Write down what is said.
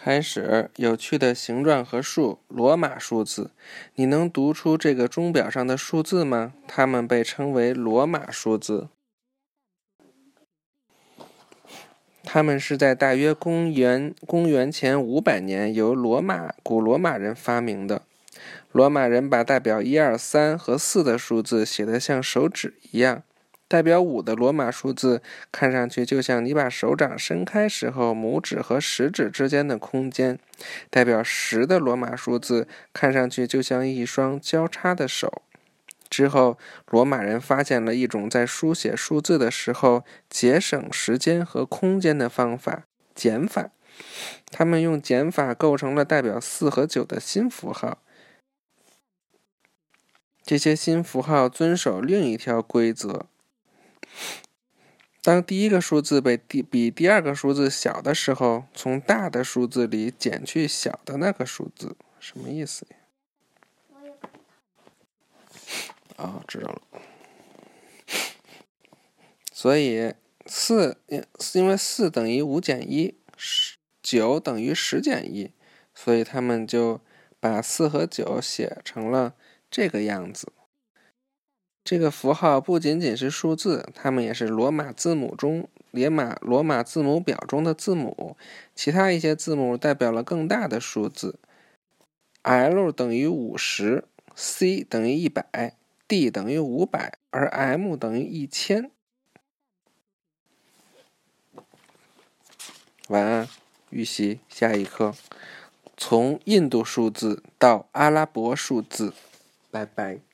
开始，有趣的形状和数，罗马数字。你能读出这个钟表上的数字吗？它们被称为罗马数字。它们是在大约公元公元前五百年由罗马古罗马人发明的。罗马人把代表一二三和四的数字写得像手指一样。代表五的罗马数字看上去就像你把手掌伸开时候拇指和食指之间的空间；代表十的罗马数字看上去就像一双交叉的手。之后，罗马人发现了一种在书写数字的时候节省时间和空间的方法——减法。他们用减法构成了代表四和九的新符号。这些新符号遵守另一条规则。当第一个数字被第比第二个数字小的时候，从大的数字里减去小的那个数字，什么意思呀？啊，知道了。所以四，因为四等于五减一，十九等于十减一，所以他们就把四和九写成了这个样子。这个符号不仅仅是数字，它们也是罗马字母中罗马罗马字母表中的字母。其他一些字母代表了更大的数字，L 等于五十，C 等于一百，D 等于五百，而 M 等于一千。晚安，预习下一课，从印度数字到阿拉伯数字，拜拜。